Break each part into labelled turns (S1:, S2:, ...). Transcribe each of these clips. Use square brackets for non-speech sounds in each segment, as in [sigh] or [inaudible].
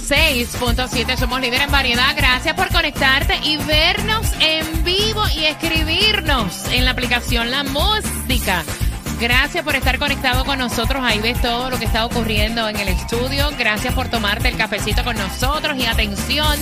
S1: 106.7, somos líderes en variedad. Gracias por conectarte y vernos en vivo y escribirnos en la aplicación La Música. Gracias por estar conectado con nosotros. Ahí ves todo lo que está ocurriendo en el estudio. Gracias por tomarte el cafecito con nosotros y atención.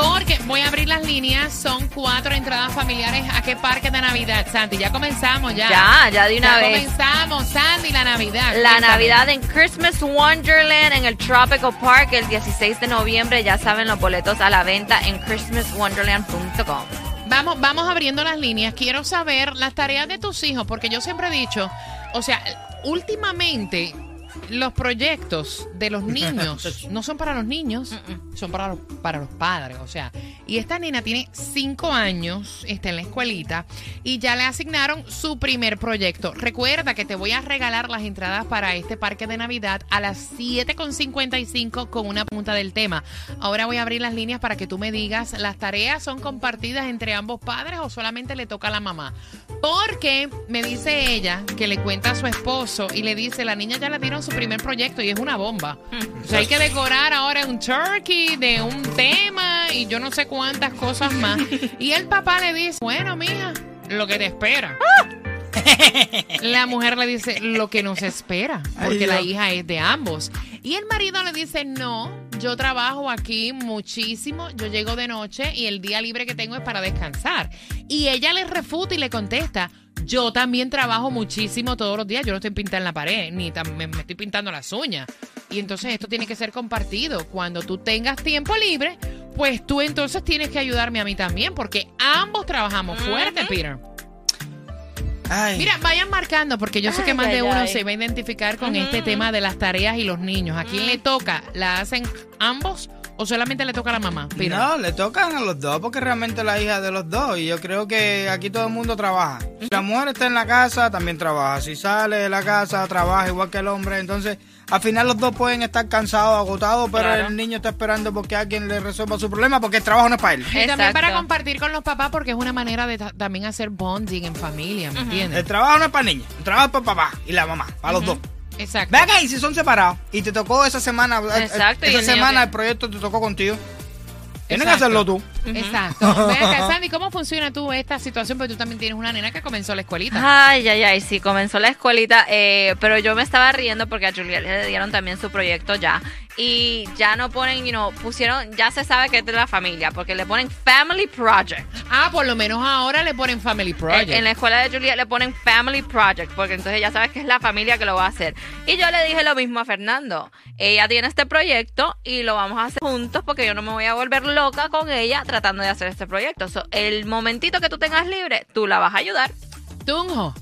S1: Porque voy a abrir las líneas, son cuatro entradas familiares a qué parque de Navidad, Santi. Ya comenzamos, ya.
S2: Ya, ya de una
S1: Ya
S2: vez.
S1: comenzamos, Sandy, la Navidad.
S2: La
S1: Cuéntame.
S2: Navidad en Christmas Wonderland en el Tropical Park el 16 de noviembre. Ya saben los boletos a la venta en christmaswonderland.com.
S1: Vamos, vamos abriendo las líneas. Quiero saber las tareas de tus hijos, porque yo siempre he dicho, o sea, últimamente los proyectos de los [laughs] niños no son para los niños, son para los, para los padres. O sea, y esta nena tiene cinco años, está en la escuelita, y ya le asignaron su primer proyecto. Recuerda que te voy a regalar las entradas para este parque de Navidad a las 7.55 con una punta del tema. Ahora voy a abrir las líneas para que tú me digas, ¿las tareas son compartidas entre ambos padres o solamente le toca a la mamá? Porque me dice ella que le cuenta a su esposo y le dice, la niña ya le dieron su primer proyecto y es una bomba. O sea, hay que decorar ahora un turkey de un tema y yo no sé cuántas cosas más. [laughs] Y el papá le dice, bueno, mija, lo que te espera. [laughs] La mujer le dice lo que nos espera, porque la hija es de ambos. Y el marido le dice, no, yo trabajo aquí muchísimo, yo llego de noche y el día libre que tengo es para descansar. Y ella le refuta y le contesta, yo también trabajo muchísimo todos los días, yo no estoy pintando en la pared, ni me, me estoy pintando las uñas. Y entonces esto tiene que ser compartido. Cuando tú tengas tiempo libre, pues tú entonces tienes que ayudarme a mí también, porque ambos trabajamos fuerte, Peter.
S3: Ay,
S1: Mira, vayan marcando porque yo sé que
S2: Ay,
S1: más de uno
S2: ay.
S1: se va a identificar con este tema de las tareas y los niños. ¿A quién le toca? ¿La hacen ambos o solamente le toca a la mamá?
S3: No, le tocan a los dos porque realmente la hija de los dos y yo creo que aquí todo el mundo trabaja. Si la mujer está en la casa, también trabaja. Si sale de la casa, trabaja igual que el hombre. Entonces, al final los dos pueden estar cansados, agotados, pero
S2: Claro.
S3: el niño está esperando porque alguien le resuelva su problema porque el trabajo no es para él.
S1: Y también para compartir con los papás porque es una manera de ta- también hacer bonding en familia, ¿me
S3: El
S1: entiendes?
S3: trabajo no es para el niño, el trabajo es para papá y la mamá, para los dos.
S1: Exacto.
S3: Ve acá y si son separados y te tocó esa semana, eh,
S2: Exacto,
S3: esa semana el proyecto te tocó contigo. Tienes que hacerlo tú.
S1: Exacto. Ve acá, [laughs] Sandy, ¿cómo funciona tú esta situación? Porque tú también tienes una nena que comenzó la escuelita.
S2: Ay, ay, ay, sí, comenzó la escuelita, eh, pero yo me estaba riendo porque a Julia le dieron también su proyecto ya. Y ya no ponen, you know, pusieron, ya se sabe que es de la familia, porque le ponen Family Project.
S1: Ah, por lo menos ahora le ponen Family Project.
S2: En, en la escuela de Juliet le ponen Family Project, porque entonces ya sabes que es la familia que lo va a hacer. Y yo le dije lo mismo a Fernando. Ella tiene este proyecto y lo vamos a hacer juntos porque yo no me voy a volver loca con ella tratando de hacer este proyecto. So, el momentito que tú tengas libre, tú la vas a ayudar.
S1: Tunjo,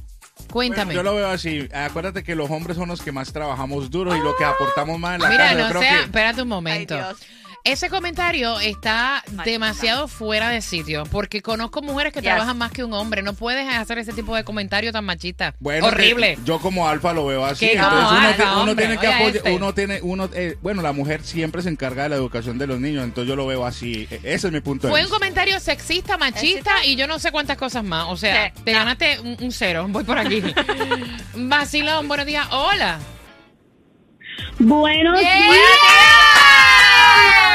S1: cuéntame.
S4: Yo lo veo así. Acuérdate que los hombres son los que más trabajamos duro y lo que aportamos más en la
S1: Mira,
S4: casa. Yo
S1: no
S4: creo
S1: sea,
S4: que-
S1: espérate un momento.
S2: Ay, Dios.
S1: Ese comentario está
S2: Maldita.
S1: demasiado fuera de sitio, porque conozco mujeres que
S2: Yes.
S1: trabajan más que un hombre. No puedes hacer ese tipo de comentario tan machista.
S4: Bueno,
S1: Horrible.
S4: yo como alfa lo veo así. Entonces uno,
S1: alfa,
S4: uno
S1: hombre,
S4: tiene que apoyar,
S1: este.
S4: uno tiene, uno, eh, bueno, la mujer siempre se encarga de la educación de los niños, entonces yo lo veo así. E- Ese es mi punto
S1: Fue
S4: de
S1: un
S4: vista.
S1: comentario sexista, machista y yo no sé cuántas cosas más. O sea,
S2: Sí,
S1: te ganaste un, un cero. Voy por aquí. [laughs] Vacilón, buenos días. Hola.
S5: Buenos
S1: Yeah.
S5: días.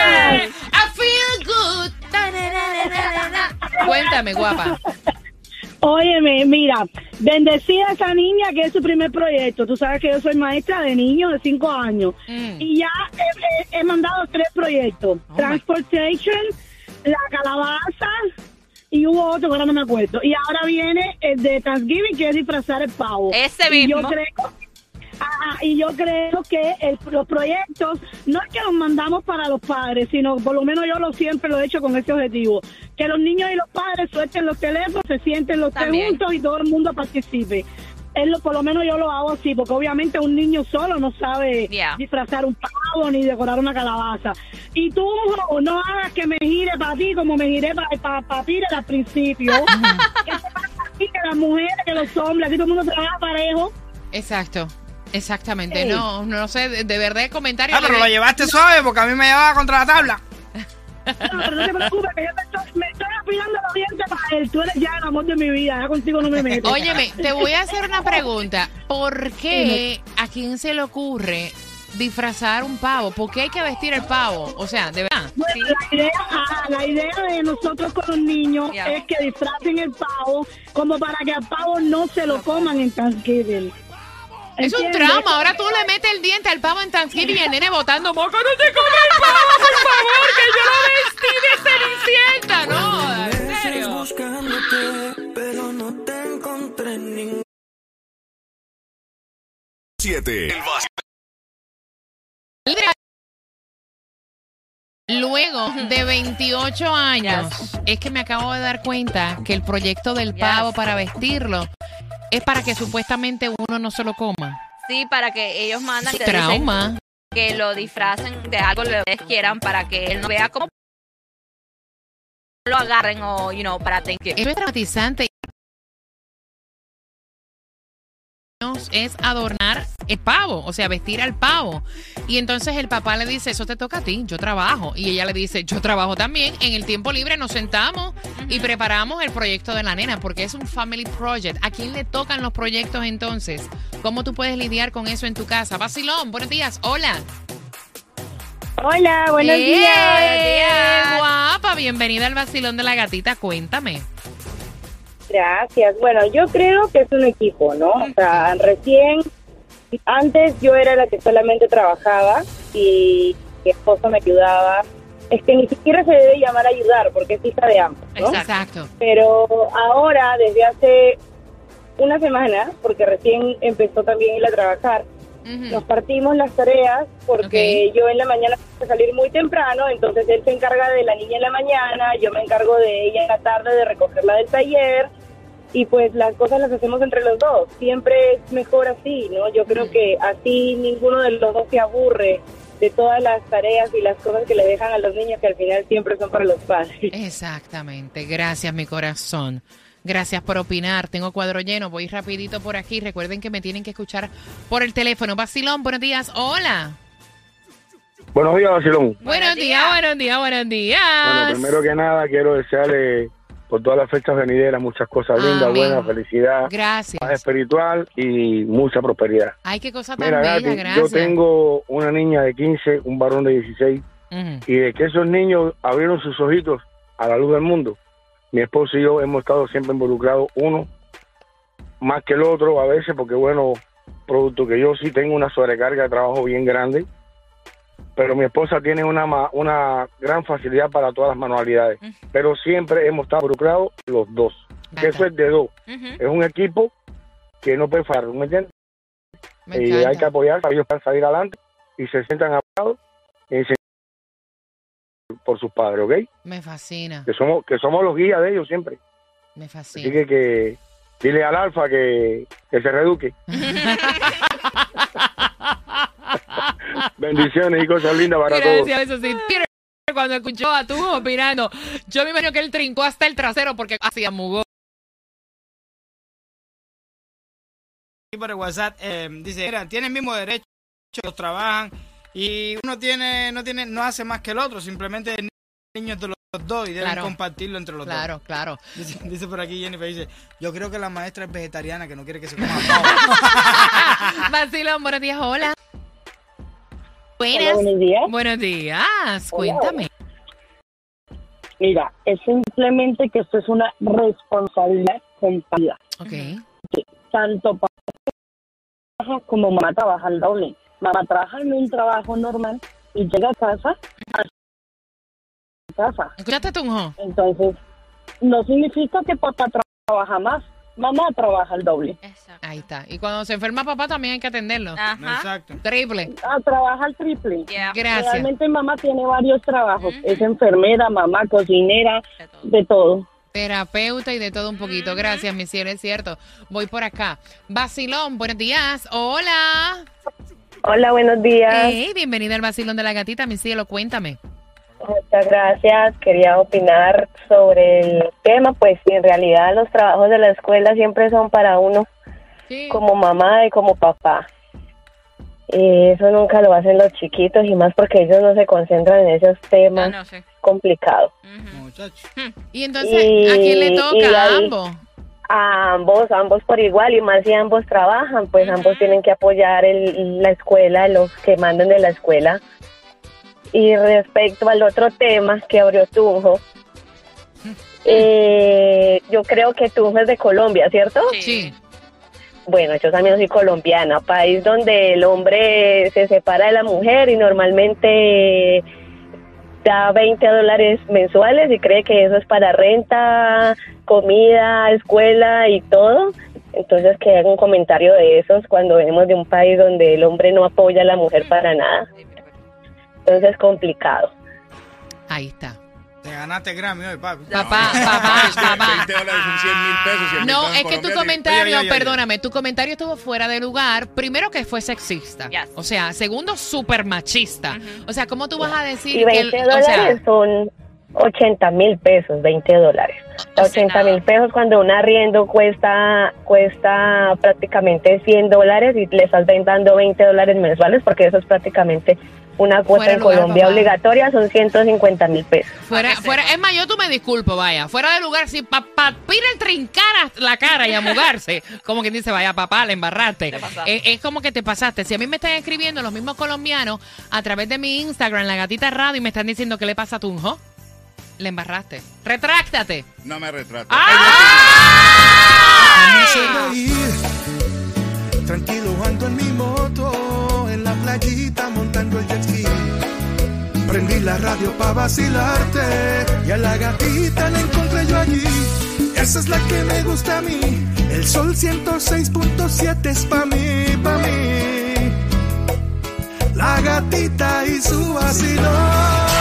S1: I feel good. Cuéntame, guapa.
S5: Óyeme, mira, Bendecida esa niña que es su primer proyecto. Tú sabes que yo soy maestra de niños de 5 años.
S1: Mm.
S5: Y ya he, he- he mandado tres proyectos.
S1: Oh,
S5: Transportation, la calabaza y hubo otro que ahora no me acuerdo. Y ahora viene el de Thanksgiving que es disfrazar el pavo.
S2: Ese
S5: Y yo
S2: mismo.
S5: creo, Ajá, y yo creo que el- los proyectos no es que los mandamos para los padres, sino por lo menos yo lo siempre lo he hecho con ese objetivo. Que los niños y los padres suelten los teléfonos, se sienten los tres juntos y todo el mundo participe. Es lo, por lo menos yo lo hago así, porque obviamente un niño solo no sabe
S2: Yeah.
S5: disfrazar un pavo ni decorar una calabaza. Y tú no hagas que me gire para ti como me giré para pa, ti al principio. [laughs] que se pasa aquí, que las mujeres, que los hombres, aquí todo el mundo trabaja parejo.
S1: Exacto. Exactamente.
S5: Ey.
S1: No, no sé, de, de verdad el comentario.
S3: Ah, pero lo llevaste suave porque a mí me llevaba contra la tabla.
S5: No, pero no te preocupes, que yo me estoy, me estoy afilando los dientes para él. Tú eres ya el amor de mi vida, ya contigo no me [laughs] meto.
S1: Óyeme, te voy a hacer una pregunta. ¿Por qué a quién se le ocurre disfrazar un pavo? ¿Por qué hay que vestir el pavo? O sea, de verdad.
S5: Bueno, la idea, ajá, la idea de nosotros con los niños es que disfracen el pavo como para que al pavo no se lo coman en Thanksgiving.
S1: Es un trauma. Ahora tú le metes el diente al pavo en Thanksgiving y el nene botando moco. ¡No te comes el pavo, por favor! ¡Que yo lo vestí de Cenicienta! No, en
S6: Meses
S1: serio.
S6: buscándote, pero no te encontré en ningún
S4: 7.
S1: Luego de 28 años, es que me acabo de dar cuenta que el proyecto del
S2: Yes.
S1: pavo para vestirlo es para que supuestamente uno no se lo coma.
S2: Sí, para que ellos mandan te
S1: Trauma.
S2: que lo disfracen de algo que ustedes quieran para que él no vea cómo lo agarren o, you know, para Thanksgiving.
S1: Eso es traumatizante. Es adornar el pavo, o sea, vestir al pavo. Y entonces el papá le dice, eso te toca a ti, yo trabajo. Y ella le dice, yo trabajo también. En el tiempo libre nos sentamos y preparamos el proyecto de la nena, porque es un family project. ¿A quién le tocan los proyectos entonces? ¿Cómo tú puedes lidiar con eso en tu casa? Basilón, buenos días, hola.
S5: Hola, buenos
S1: ¡Eh!
S5: días.
S1: Guapa, bienvenida al Basilón de la Gatita, cuéntame.
S7: Gracias. Bueno, yo creo que es un equipo, ¿no? O sea, recién, antes yo era la que solamente trabajaba y mi esposo me ayudaba. Es que ni siquiera se debe llamar ayudar porque es hija de ambos, ¿no?
S2: Exacto.
S7: Pero ahora, desde hace una semana, porque recién empezó también él a trabajar, nos partimos las tareas porque yo en la mañana tengo que salir muy temprano, entonces él se encarga de la niña en la mañana, yo me encargo de ella en la tarde de recogerla del taller y pues las cosas las hacemos entre los dos. Siempre es mejor así, ¿no? Yo creo que así ninguno de los dos se aburre de todas las tareas y las cosas que le dejan a los niños que al final siempre son para los padres.
S1: Exactamente. Gracias, mi corazón. Gracias por opinar. Tengo cuadro lleno. Voy rapidito por aquí. Recuerden que me tienen que escuchar por el teléfono. Basilón, buenos días. Hola.
S8: Buenos días, Basilón.
S1: Buenos días,
S2: días.
S1: buenos días, buenos días.
S8: Bueno, primero que nada, quiero desearle por todas las fechas venideras muchas cosas lindas, buenas, felicidad, paz
S1: Gracias.
S8: espiritual y mucha prosperidad.
S1: Ay, qué cosa tan
S8: Mira,
S1: bella. Gracias.
S8: yo tengo una niña de 15, un varón de 16,
S1: Ujú.
S8: y de que esos niños abrieron sus ojitos a la luz del mundo, mi esposo y yo hemos estado siempre involucrados, uno más que el otro a veces, porque bueno, producto que yo sí tengo una sobrecarga de trabajo bien grande, pero mi esposa tiene una, una gran facilidad para todas las manualidades, pero siempre hemos estado involucrados los dos, que eso es de dos, es un equipo que no puede fallar, ¿me entiendes?
S1: Me
S8: y
S1: encanta.
S8: hay que apoyar para ellos para salir adelante y se sientan apoyados y enseñados por sus padres, ¿ok?
S1: Me fascina.
S8: Que somos que somos los guías de ellos siempre.
S1: Me
S8: Así
S1: fascina.
S8: que, que dile al alfa que, que se reduque. [laughs] Bendiciones y cosas lindas para todos.
S1: Gracias, eso sí. Cuando escuchó a tu opinando, yo me imagino que él trincó hasta el trasero porque hacía mugó.
S3: Y por el WhatsApp eh, dice, mira, tienen el mismo derecho, los trabajan y uno tiene, no tiene, no hace más que el otro, simplemente es niños de los dos y deben
S1: Claro.
S3: compartirlo entre los
S1: Claro, claro.
S3: dos. [laughs] Dice, dice por aquí Jennifer, dice, yo creo que la maestra es vegetariana que no quiere que se coma [laughs] pavo.
S1: Vacilón, buenos días, hola.
S7: Hola,
S1: Buenas.
S7: buenos días.
S1: Buenos días, cuéntame.
S7: Mira, es simplemente que esto es una responsabilidad compartida.
S1: Ok.
S5: tanto papá como mamá trabaja el doble. Mamá trabaja en un trabajo normal y llega a casa a casa.
S1: ¿Escuchaste, Tunjo?
S5: Entonces, no significa que papá tra- trabaja más, mamá trabaja el doble.
S2: Exacto.
S1: Ahí está. Y cuando se enferma papá también hay que atenderlo.
S2: Ajá.
S3: Exacto.
S1: Triple.
S5: Ah, trabaja el triple.
S2: Yeah.
S1: Gracias.
S5: Realmente mamá tiene varios trabajos. Es enfermera, mamá, cocinera,
S2: De todo.
S5: de todo.
S1: Terapeuta y de todo un poquito. Gracias, mi cielo, es cierto. Voy por acá. Basilón, buenos días. Hola.
S9: Hola, buenos días.
S1: Hey, bienvenida al Basilón de la Gatita, mi cielo. Cuéntame.
S9: Muchas gracias. Quería opinar sobre el tema, pues en realidad los trabajos de la escuela siempre son para uno
S1: Sí.
S9: como mamá y como papá. Y eso nunca lo hacen los chiquitos y más porque ellos no se concentran en esos
S2: Ah,
S9: temas
S2: no sé.
S9: complicados.
S3: Muchachos.
S1: Y entonces, ¿a quién le toca? A ambos.
S9: A ambos, ambos por igual y más si ambos trabajan, pues ambos tienen que apoyar el- la escuela, los que mandan de la escuela. Y respecto al otro tema que abrió Tunjo, eh, yo creo que Tunjo es de Colombia, ¿cierto?
S1: Sí.
S9: Bueno, yo también soy colombiana, país donde el hombre se separa de la mujer y normalmente da 20 dólares mensuales y cree que eso es para renta, comida, escuela y todo. Entonces que haga un comentario de esos cuando venimos de un país donde el hombre no apoya a la mujer para nada. Entonces es complicado.
S1: Ahí está.
S3: Te ganaste Grammy hoy, papi.
S1: Papá, papá, [laughs] papá.
S4: 20 dólares son 100 mil pesos. 100 mil
S1: No,
S4: pesos
S1: es que tu comentario,
S3: Oye, oye, oye.
S1: perdóname, tu comentario estuvo fuera de lugar. Primero que fue sexista.
S2: Yes.
S1: O sea, segundo, súper machista. O sea, ¿cómo tú vas a decir
S9: Y
S1: que el-
S9: 20
S1: o sea,
S9: dólares son 80 mil pesos, 20 dólares.
S2: No sé
S9: 80
S2: nada.
S9: mil pesos cuando un arriendo cuesta cuesta prácticamente 100 dólares y le estás dando 20 dólares mensuales porque eso es prácticamente una cuota
S1: Fuera
S9: en Colombia
S1: papá.
S9: obligatoria, son 150 mil pesos.
S1: fuera, fuera, es más, yo tú me disculpo, vaya, fuera de lugar, si papá pide el trincar la cara y a mudarse, [laughs] como quien dice, vaya papá, le embarraste. Es, es como que te pasaste. Si a mí me están escribiendo los mismos colombianos a través de mi Instagram, la gatita radio, y me están diciendo que le pasa a Tunjo, le embarraste. Retráctate.
S4: No me retrato.
S1: ¡Ah!
S10: La radio para vacilarte y a la gatita la encontré yo allí. Esa es la que me gusta a mí. El sol 106.7 es pa' mí, pa' mí. La gatita y su vacilón.